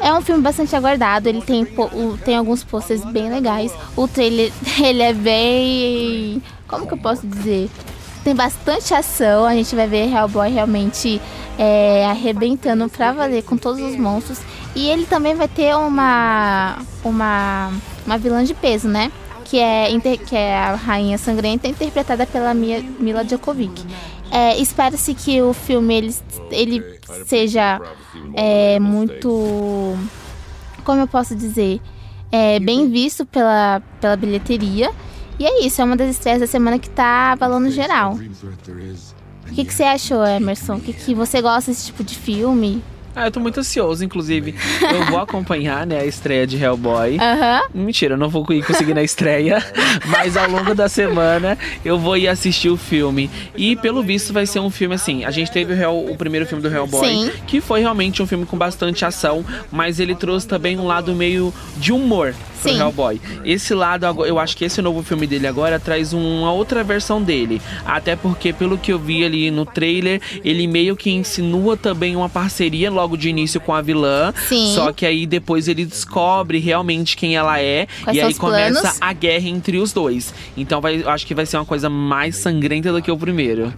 É um filme bastante aguardado, ele tem, tem alguns posters bem legais. O trailer, ele é bem... como que eu posso dizer? Tem bastante ação, a gente vai ver Hellboy realmente é, arrebentando pra valer com todos os monstros. E ele também vai ter uma, uma, uma vilã de peso, né? Que é, que é a Rainha Sangrenta, interpretada pela Mia, Mila Djokovic. É, Espera-se que o filme ele, ele seja é, muito. Como eu posso dizer? É, bem visto pela, pela bilheteria. E é isso, é uma das estreias da semana que tá balando geral. O que, que você achou, Emerson? O que, que você gosta desse tipo de filme? Ah, eu tô muito ansioso, inclusive. Eu vou acompanhar, né, a estreia de Hellboy. Uhum. Mentira, eu não vou ir conseguir na estreia. mas ao longo da semana eu vou ir assistir o filme. E pelo visto vai ser um filme assim. A gente teve o, Hell, o primeiro filme do Hellboy, Sim. que foi realmente um filme com bastante ação, mas ele trouxe também um lado meio de humor pro Sim. Hellboy. Esse lado, eu acho que esse novo filme dele agora traz uma outra versão dele. Até porque, pelo que eu vi ali no trailer, ele meio que insinua também uma parceria logo de início com a vilã. Sim. Só que aí depois ele descobre realmente quem ela é. Quais e aí começa planos? a guerra entre os dois. Então vai, acho que vai ser uma coisa mais sangrenta do que o primeiro.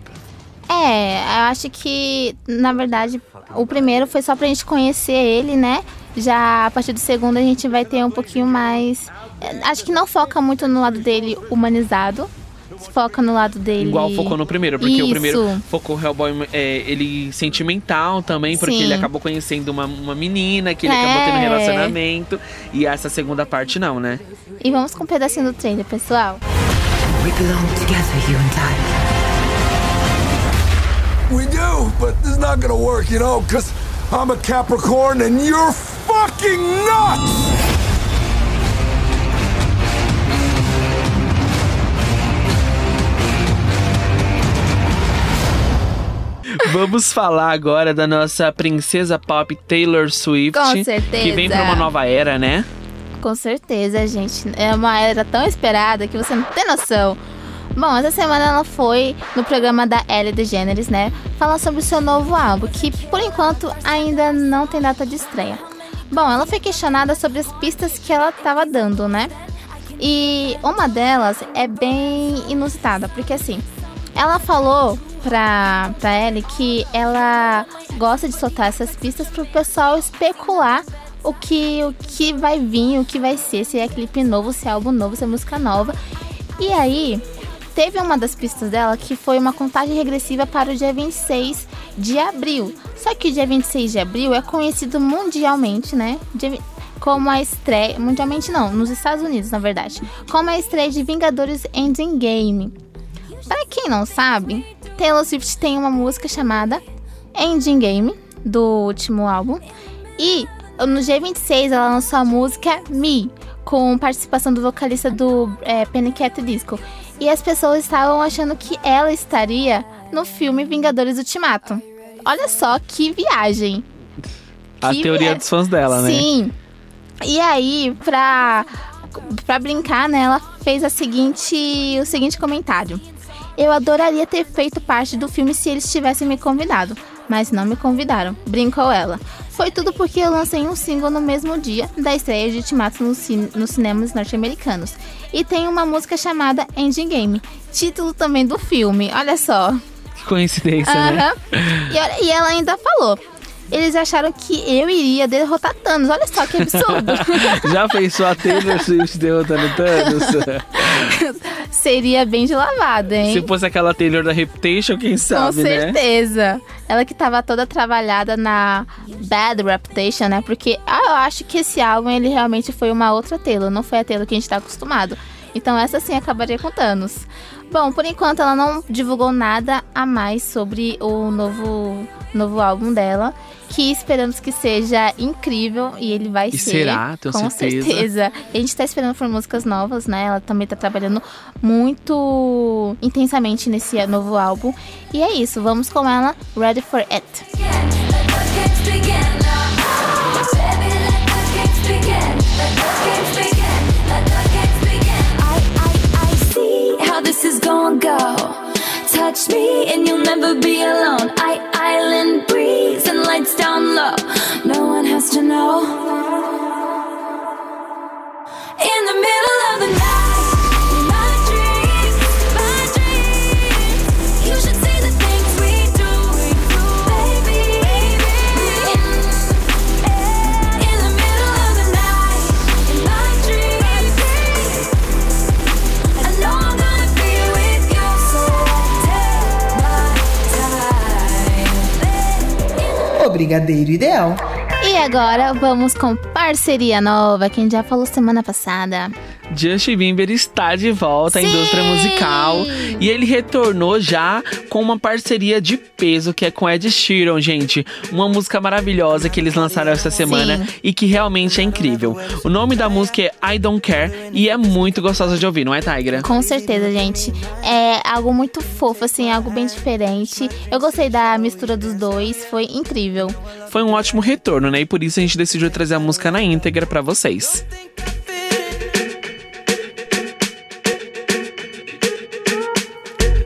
É, eu acho que, na verdade, o primeiro foi só pra gente conhecer ele, né? Já a partir do segundo a gente vai ter um pouquinho mais. é, Acho que não foca muito no lado dele humanizado. Foca no lado dele. Igual focou no primeiro, porque Isso. o primeiro focou o Hellboy, é, ele sentimental também, porque Sim. ele acabou conhecendo uma, uma menina que ele É. acabou tendo relacionamento. E essa segunda parte não, né? E vamos com um pedacinho do trailer, pessoal. We belong together, you and I. We do, but is not gonna work, you know, because I'm a Capricorn and you're fucking nuts! Vamos falar agora da nossa princesa pop Taylor Swift. Com certeza. Que vem pra uma nova era, né? Com certeza, gente. É uma era tão esperada que você não tem noção. Bom, essa semana ela foi no programa da Ellie DeGeneres, né? Falar sobre o seu novo álbum, que por enquanto ainda não tem data de estreia. Bom, ela foi questionada sobre as pistas que ela estava dando, né? E uma delas é bem inusitada, porque assim, ela falou pra, pra Ellie que ela gosta de soltar essas pistas pro pessoal especular o que, o que vai vir, o que vai ser, se é clipe novo, se é álbum novo, se é música nova. E aí, teve uma das pistas dela que foi uma contagem regressiva para o dia 26 de abril. Só que o dia 26 de abril é conhecido mundialmente, né? Como a estreia. Mundialmente não, nos Estados Unidos, na verdade. Como a estreia de Vingadores Endgame. Pra quem não sabe, Taylor Swift tem uma música chamada Ending Game, do último álbum. E no dia 26 ela lançou a música Me, com participação do vocalista do é, Panic! at the Disco. E as pessoas estavam achando que ela estaria no filme Vingadores Ultimato. Olha só que viagem. A Que teoria dos fãs dela, né? Sim. E aí, pra, pra brincar, né, ela fez a seguinte, o seguinte comentário. Eu adoraria ter feito parte do filme se eles tivessem me convidado, mas não me convidaram, brincou ela. Foi tudo porque eu lancei um single no mesmo dia da estreia de Ultimato nos, cin nos cinemas norte-americanos. E tem uma música chamada Ending Game, título também do filme, olha só. Que coincidência, né? E, e ela ainda falou. Eles acharam que eu iria derrotar Thanos. Olha só que absurdo. Já pensou a Taylor Swift derrotando Thanos? Seria bem de lavada, hein? Se fosse aquela Taylor da Reputation, quem Com sabe, né? certeza. Ela que tava toda trabalhada na Bad Reputation, né? Porque ah, eu acho que esse álbum ele realmente foi uma outra Taylor, não foi a Taylor que a gente tá acostumado. Então essa sim acabaria com Thanos. Bom, por enquanto ela não divulgou nada a mais sobre o novo, novo álbum dela que esperamos que seja incrível e ele vai e ser. Será, tenho com certeza. certeza. A gente tá esperando por músicas novas, né? Ela também tá trabalhando muito intensamente nesse novo álbum. E é isso, vamos com ela, Ready for It. This is gonna go. Touch me and you'll never be alone. I island breeze and lights down low. No one has to know. In the middle of the night, Brigadeiro Ideal. E agora vamos com parceria nova, que a gente já falou semana passada. Justin Bieber está de volta à Sim! indústria musical e ele retornou já com uma parceria de peso que é com Ed Sheeran, gente. Uma música maravilhosa que eles lançaram essa semana Sim. e que realmente é incrível. O nome da música é I Don't Care e é muito gostosa de ouvir, não é, Tigra? Com certeza, gente. É algo muito fofo, assim, algo bem diferente. Eu gostei da mistura dos dois, foi incrível. Foi um ótimo retorno, né? E por isso a gente decidiu trazer a música na íntegra pra vocês.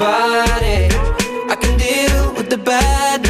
somebody. I can deal with the bad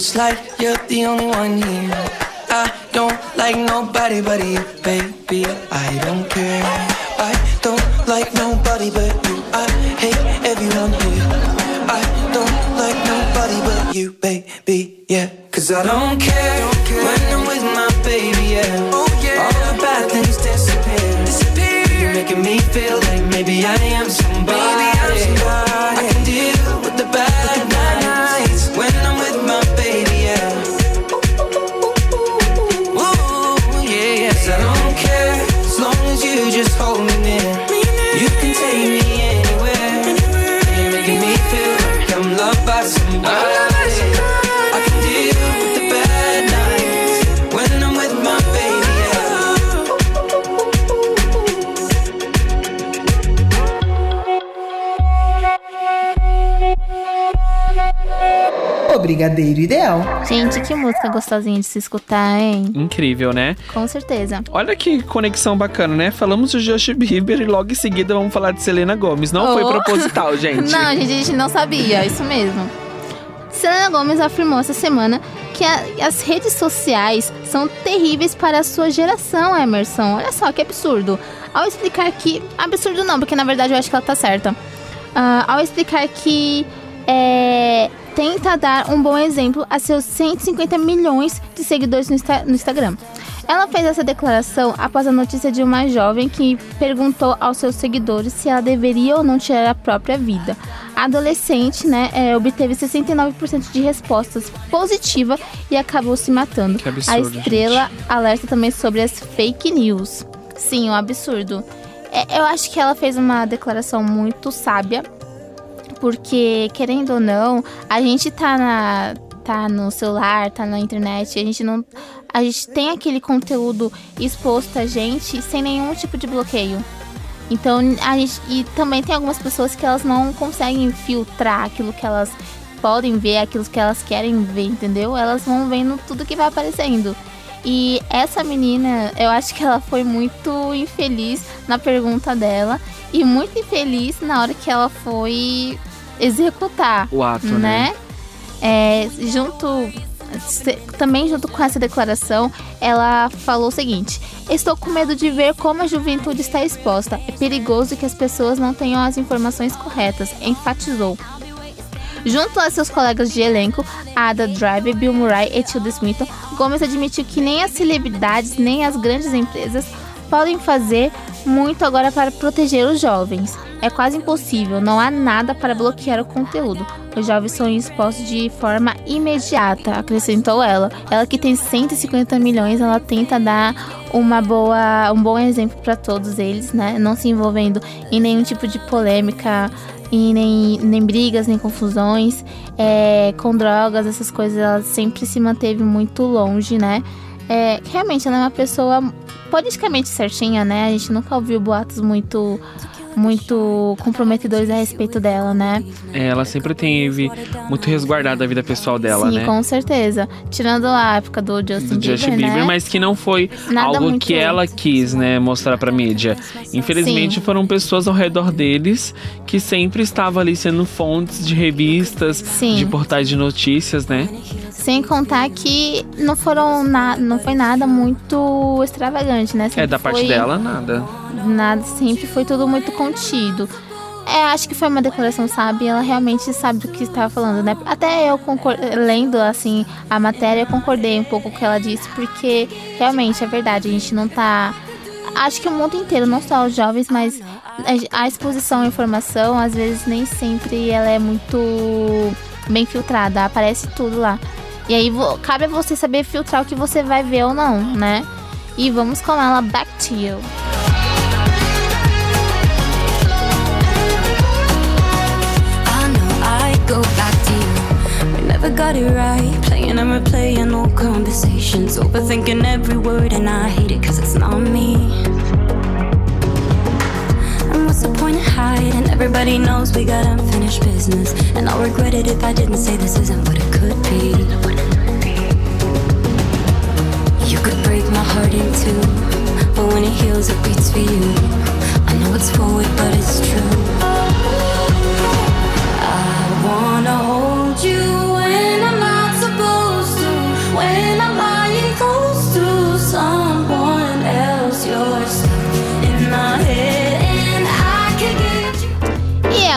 It's like you're the only one here. I don't like nobody but you, baby. Gente, que música gostosinha de se escutar, hein? Incrível, né? Com certeza. Olha que conexão bacana, né? Falamos de Justin Bieber e logo em seguida vamos falar de Selena Gomes. Não foi Oh. proposital, gente. Não, gente, a gente não sabia, isso mesmo. Selena Gomez afirmou essa semana que a- as redes sociais são terríveis para a sua geração, Emerson. Olha só que absurdo. Ao explicar que. Absurdo não, porque na verdade eu acho que ela tá certa. Ah, ao explicar que é, tenta dar um bom exemplo a seus 150 milhões de seguidores no, Insta- no Instagram. Ela fez essa declaração após a notícia de uma jovem que perguntou aos seus seguidores se ela deveria ou não tirar a própria vida. A adolescente, né, é, obteve 69% de respostas positivas e acabou se matando. Que absurdo, a estrela alerta também sobre as fake news. Sim, um absurdo. É, eu acho que ela fez uma declaração muito sábia, porque querendo ou não, a gente tá na tá no celular, tá na internet, a gente não a gente tem aquele conteúdo exposto a gente sem nenhum tipo de bloqueio. Então, a gente e também tem algumas pessoas que elas não conseguem filtrar aquilo que elas podem ver, aquilo que elas querem ver, entendeu? Elas vão vendo tudo que vai aparecendo. E essa menina, eu acho que ela foi muito infeliz na pergunta dela e muito infeliz na hora que ela foi executar O ato, né? É, junto também junto com essa declaração, ela falou o seguinte: Estou com medo de ver como a juventude está exposta. É perigoso que as pessoas não tenham as informações corretas, enfatizou. Junto a seus colegas de elenco, Ada Driver, Bill Murray e Tilda Swinton, Gomes admitiu que nem as celebridades nem as grandes empresas podem fazer muito agora para proteger os jovens. É quase impossível, não há nada para bloquear o conteúdo. Os jovens são expostos de forma imediata, acrescentou ela. Ela que tem 150 milhões, ela tenta dar uma boa, um bom exemplo para todos eles, né? Não se envolvendo em nenhum tipo de polêmica, e nem, nem brigas, nem confusões, é, com drogas, essas coisas, ela sempre se manteve muito longe, né? É, realmente, ela é uma pessoa politicamente certinha, né? A gente nunca ouviu boatos muito muito comprometedores a respeito dela, né? É, ela sempre teve muito resguardada a vida pessoal dela, Sim, né? com certeza. Tirando a época do Justin, do Justin Bieber, Bieber, né? mas que não foi Nada algo que ela quis, né, mostrar pra mídia. Infelizmente Sim. foram pessoas ao redor deles que sempre estavam ali sendo fontes de revistas, Sim. de portais de notícias, né? Sem contar que não foram na, não foi nada muito extravagante, né? É, Sempre da parte foi- dela, nada. Nada, sempre foi tudo muito contido. É, acho que foi uma declaração sábia, ela realmente sabe do que estava falando, né? Até eu lendo assim a matéria, eu concordei um pouco com o que ela disse, porque realmente é verdade, a gente não tá acho que o mundo inteiro, não só os jovens, mas a a exposição à informação, às vezes nem sempre ela é muito bem filtrada, aparece tudo lá. E aí cabe a você saber filtrar o que você vai ver ou não, né? E vamos com ela Back to You. Never got it right. Playing and replaying old conversations. Overthinking every word, and I hate it cause it's not me. What's the point of hiding? Everybody knows we got unfinished business. And I'll regret it if I didn't say this isn't what it could be. You could break my heart in two. But when it heals, it beats for you. I know it's forward, but it's true.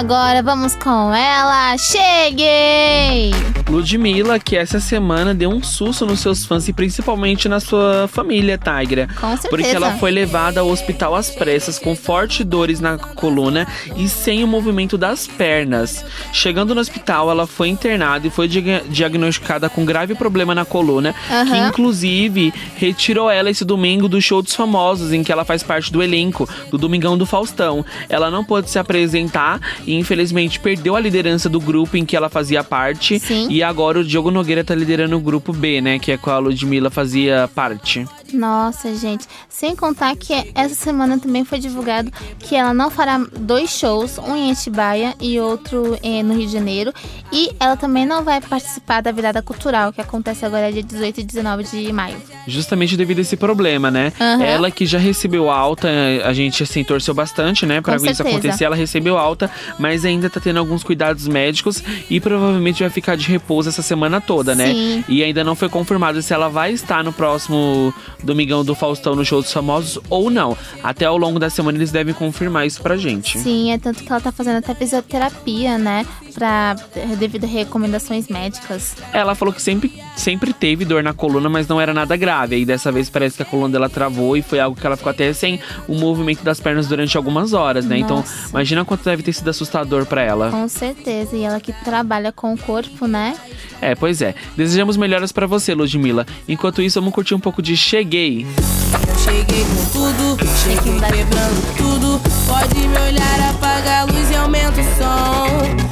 Agora vamos com ela. Cheguei! Ludmilla, que essa semana deu um susto nos seus fãs e principalmente na sua família, Tigra. Com certeza. Porque ela foi levada ao hospital às pressas com fortes dores na coluna e sem o movimento das pernas. Chegando no hospital, ela foi internada e foi diag- diagnosticada com grave problema na coluna, que Aham. inclusive retirou ela esse domingo do show dos famosos, em que ela faz parte do elenco do Domingão do Faustão. Ela não pôde se apresentar e infelizmente perdeu a liderança do grupo em que ela fazia parte. Sim. E agora o Diogo Nogueira tá liderando o grupo B, né? Que é qual a Ludmilla fazia parte. Nossa, gente. Sem contar que essa semana também foi divulgado que ela não fará dois shows, um em Atibaia e outro eh, no Rio de Janeiro. E ela também não vai participar da virada cultural, que acontece agora dia 18 e 19 de maio. Justamente devido a esse problema, né? Aham. Ela que já recebeu alta, a gente assim torceu bastante, né, pra Com isso certeza. acontecer. Ela recebeu alta, mas ainda tá tendo alguns cuidados médicos e provavelmente vai ficar de repouso essa semana toda, né? Sim. E ainda não foi confirmado se ela vai estar no próximo Domingão do Faustão no Show dos Famosos ou não. Até ao longo da semana eles devem confirmar isso pra gente. Sim, é tanto que ela tá fazendo até fisioterapia, né? Pra, devido a recomendações médicas. Ela falou que sempre, sempre teve dor na coluna, mas não era nada grave. E dessa vez parece que a coluna dela travou e foi algo que ela ficou até sem o movimento das pernas durante algumas horas, né? Então, Nossa. imagina quanto deve ter sido assustador pra ela. Com certeza. E ela que trabalha com o corpo, né? É, pois é. Desejamos melhoras pra você, Ludmilla. Enquanto isso, vamos curtir um pouco de Cheguei. Eu cheguei com tudo, cheguei quebrando tudo. Pode me olhar, apaga a luz e aumenta o som.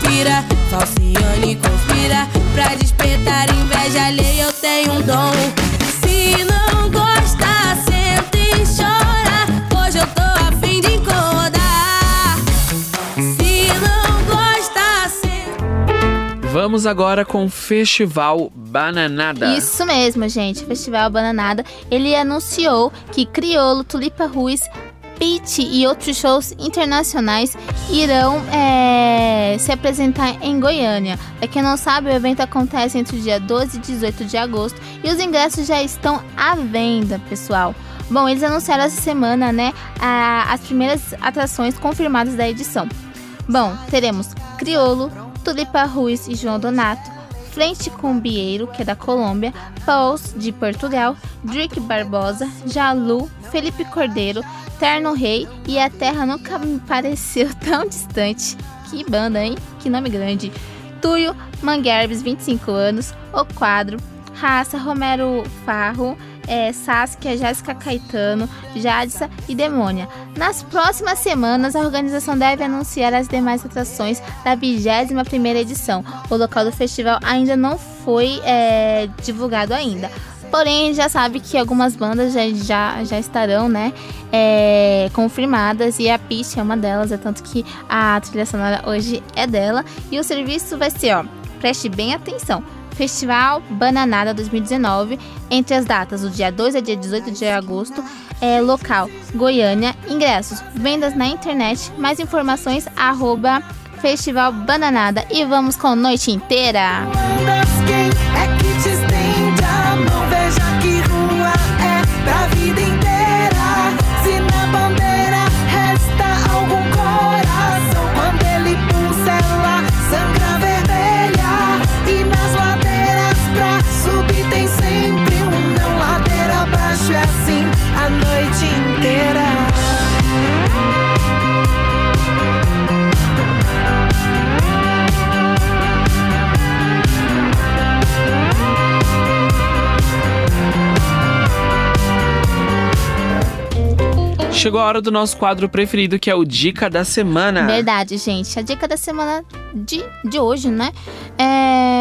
Pira, falciane conspira. Pra despertar inveja alheia, eu tenho um dom. Se não gosta, senta e chora. Hoje eu tô a fim de incomodar. Se não gosta, senta. Vamos agora com o Festival Bananada. Isso mesmo, gente. Festival Bananada, ele anunciou que Criolo, Tulipa Ruiz, Pitty e outros shows internacionais irão é, se apresentar em Goiânia. Pra quem não sabe, o evento acontece entre o dia 12 e 18 de agosto e os ingressos já estão à venda, pessoal. Bom, eles anunciaram essa semana, né, a- as primeiras atrações confirmadas da edição. Bom, teremos Criolo, Tulipa Ruiz e João Donato, Frente Cumbieiro, que é da Colômbia, Pauls, de Portugal, Drake Barbosa, Jalu, Felipe Cordeiro, Terno Rei e A Terra Nunca Me Pareceu Tão Distante. Que banda, hein? Que nome grande. Tuyo, Manguerbes, 25 anos, O Quadro, Raça, Romero Farro, é, Saskia, Jéssica Caetano, Jadissa e Demônia. Nas próximas semanas, a organização deve anunciar as demais atrações da 21ª edição. O local do festival ainda não foi é, divulgado ainda. Porém, já sabe que algumas bandas já, já, já estarão, né, é, confirmadas e a Peach é uma delas, é tanto que a trilha sonora hoje é dela. E o serviço vai ser, ó, preste bem atenção, Festival Bananada 2019, entre as datas do dia 2 a dia 18 de agosto, é, local Goiânia, ingressos, vendas na internet, mais informações, arroba Festival Bananada. E vamos com noite inteira! Quem Chegou a hora do nosso quadro preferido, que é o Dica da Semana. Verdade, gente. A dica da semana de, de hoje, né? É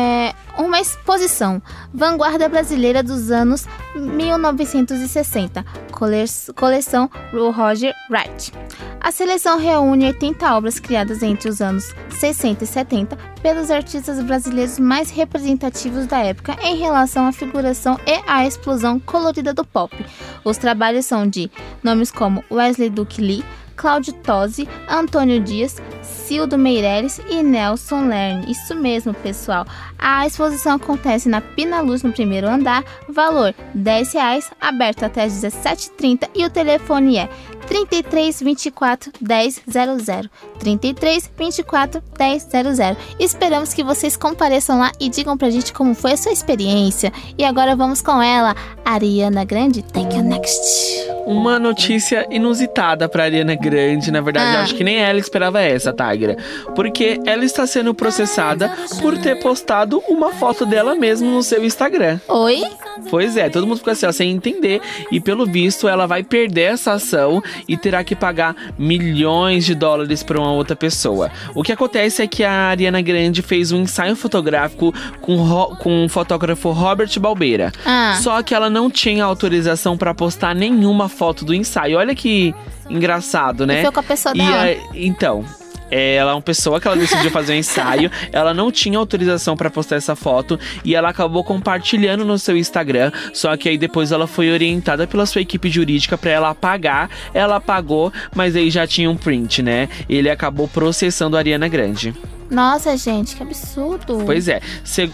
uma exposição. Vanguarda Brasileira dos anos 1960. Cole- Coleção Roger Wright. A seleção reúne 80 obras criadas entre os anos 60 e 70 pelos artistas brasileiros mais representativos da época em relação à figuração e à explosão colorida do pop. Os trabalhos são de nomes como Wesley Duke Lee, Cláudio Tosi, Antônio Dias, Cildo Meireles e Nelson Lerne. Isso mesmo, pessoal. A exposição acontece na Pina Luz, no primeiro andar. Valor 10 reais, aberto até às 17h30 e o telefone é 33 24 10 00. 33 24 10 00. Esperamos que vocês compareçam lá e digam pra gente como foi a sua experiência. E agora vamos com ela, Ariana Grande. Thank you next. Uma notícia inusitada pra Ariana Grande. Na verdade, Ah. acho que nem ela esperava essa, Tigra. Porque ela está sendo processada por ter postado uma foto dela mesma no seu Instagram. Oi? Pois é, todo mundo ficou assim, ó, sem entender. E pelo visto, ela vai perder essa ação. E terá que pagar milhões de dólares para uma outra pessoa. O que acontece é que a Ariana Grande fez um ensaio fotográfico com, com o fotógrafo Robert Balbeira. Ah. Só que ela não tinha autorização para postar nenhuma foto do ensaio. Olha que engraçado, né? E foi com a pessoa E dela. a- então, ela é uma pessoa que ela decidiu fazer um ensaio, ela não tinha autorização pra postar essa foto e ela acabou compartilhando no seu Instagram. Só que aí depois ela foi orientada pela sua equipe jurídica pra ela apagar. Ela apagou, mas aí já tinha um print, né? Ele acabou processando a Ariana Grande. Nossa, gente, que absurdo. Pois é,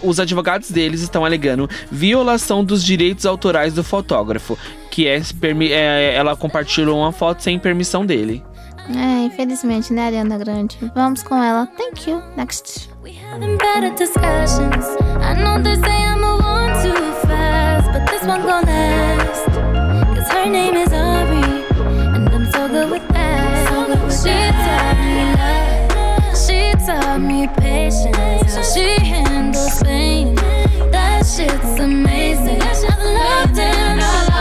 os advogados deles estão alegando violação dos direitos autorais do fotógrafo, que é, é, ela compartilhou uma foto sem permissão dele. É, infelizmente, né, Ariana Grande? Vamos com ela. Thank you. Next. having better discussions. I know they say I'm a one too fast, but this one gon' last. Cause her name is Ari, and I'm so good with that. she taught me love, she taught me patience, how she handles pain. That shit's amazing. I've loved and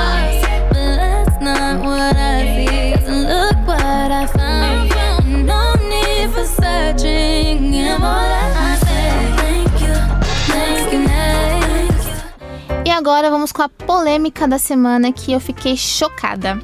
agora vamos com a polêmica da semana que eu fiquei chocada.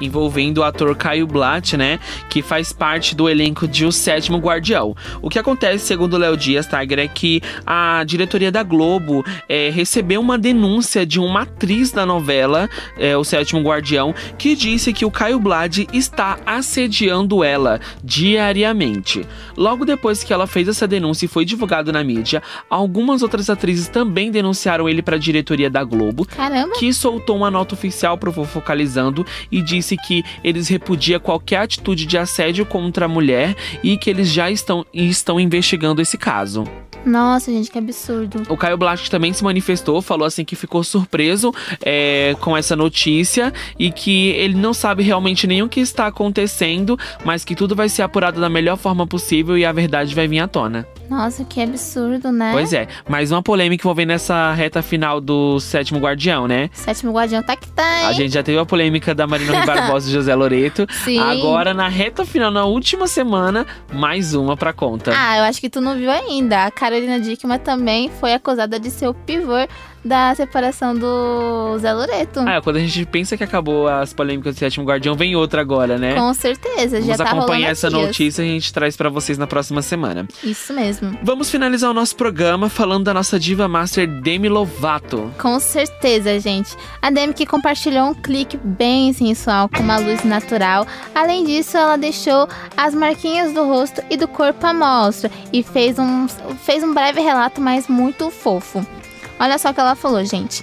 Envolvendo o ator Caio Blatt, né, que faz parte do elenco de O Sétimo Guardião. O que acontece, segundo o Léo Dias, Tiger, é que a diretoria da Globo é, recebeu uma denúncia de uma atriz da novela é, O Sétimo Guardião, que disse que o Caio Blatt está assediando ela diariamente. Logo depois que ela fez essa denúncia e foi divulgado na mídia, algumas outras atrizes também denunciaram ele para a diretoria da Globo, Caramba. que soltou uma nota oficial pro Fofocalizando e disse que eles repudiam qualquer atitude de assédio contra a mulher e que eles já estão, estão investigando esse caso. Nossa, gente, que absurdo. O Caio Blast também se manifestou, falou assim que ficou surpreso é, com essa notícia e que ele não sabe realmente nem o que está acontecendo, mas que tudo vai ser apurado da melhor forma possível e a verdade vai vir à tona. Nossa, que absurdo, né? Pois é, mais uma polêmica envolvendo essa reta final do Sétimo Guardião, né? Sétimo Guardião tá que tá, hein? A gente já teve a polêmica da Marina Rui Barbosa e José Loreto. Sim. Agora, na reta final, na última semana, mais uma pra conta. Ah, eu acho que tu não viu ainda. A Carolina Dickman também foi acusada de ser o pivô da separação do Zé Loreto. Ah, quando a gente pensa que acabou as polêmicas do Sétimo Guardião, vem outra agora, né? Com certeza, já Vamos tá rolando acompanhar essa dias. notícia e a gente traz pra vocês na próxima semana. Isso mesmo. Vamos finalizar o nosso programa falando da nossa diva master Demi Lovato. Com certeza, gente. A Demi que compartilhou um clique bem sensual com uma luz natural. Além disso, ela deixou as marquinhas do rosto e do corpo à mostra e fez um, fez um breve relato, mas muito fofo. Olha só o que ela falou, gente.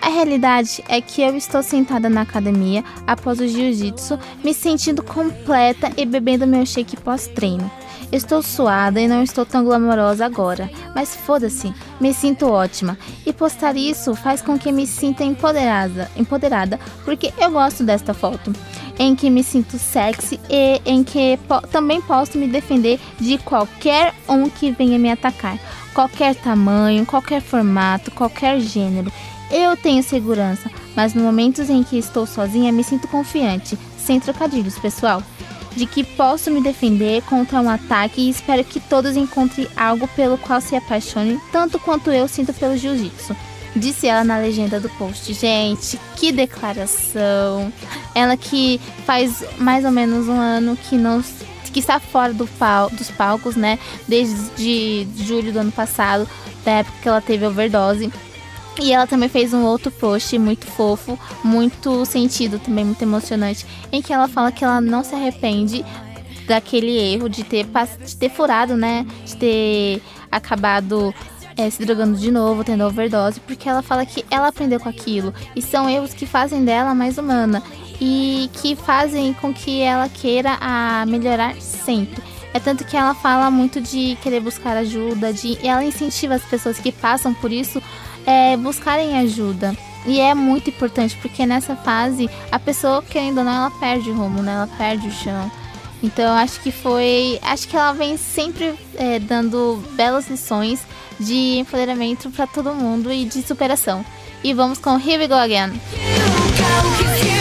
A realidade é que eu estou sentada na academia após o jiu-jitsu, me sentindo completa e bebendo meu shake pós-treino. Estou suada e não estou tão glamourosa agora, mas foda-se, me sinto ótima. E postar isso faz com que me sinta empoderada, empoderada, porque eu gosto desta foto, em que me sinto sexy e em que po- também posso me defender de qualquer um que venha me atacar, qualquer tamanho, qualquer formato, qualquer gênero. Eu tenho segurança, mas no momentos em que estou sozinha me sinto confiante, sem trocadilhos, pessoal de que posso me defender contra um ataque e espero que todos encontrem algo pelo qual se apaixonem, tanto quanto eu sinto pelo jiu-jitsu. Disse ela na legenda do post. Gente, que declaração! Ela que faz mais ou menos um ano que não que está fora do pal, dos palcos, né? Desde julho do ano passado, da época que ela teve overdose. E ela também fez um outro post muito fofo, muito sentido também, muito emocionante, em que ela fala que ela não se arrepende daquele erro de ter, de ter furado, né? De ter acabado é, se drogando de novo, tendo overdose, porque ela fala que ela aprendeu com aquilo. E são erros que fazem dela mais humana e que fazem com que ela queira a melhorar sempre. É tanto que ela fala muito de querer buscar ajuda, de, e ela incentiva as pessoas que passam por isso é, buscarem ajuda. E é muito importante, porque nessa fase, a pessoa, querendo ou não, ela perde o rumo, né? Ela perde o chão. Então, acho que foi. Acho que ela vem sempre é, dando belas lições de empoderamento para todo mundo e de superação. E vamos com Here We Go Again. We go,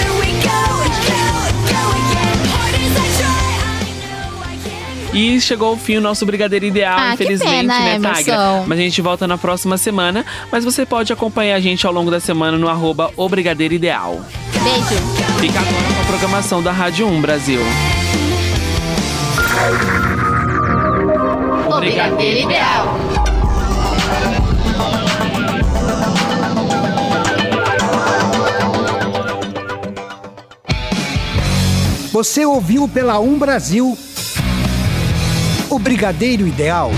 E chegou ao fim o nosso Brigadeiro Ideal, Ah, que infelizmente, pena, né. Tagra? Mas a gente volta na próxima semana. Mas você pode acompanhar a gente ao longo da semana no arroba O Brigadeiro Ideal. Beijo. Fica agora com a programação da Rádio 1 Brasil. O Brigadeiro Ideal. Você ouviu pela Um Brasil o Brigadeiro Ideal.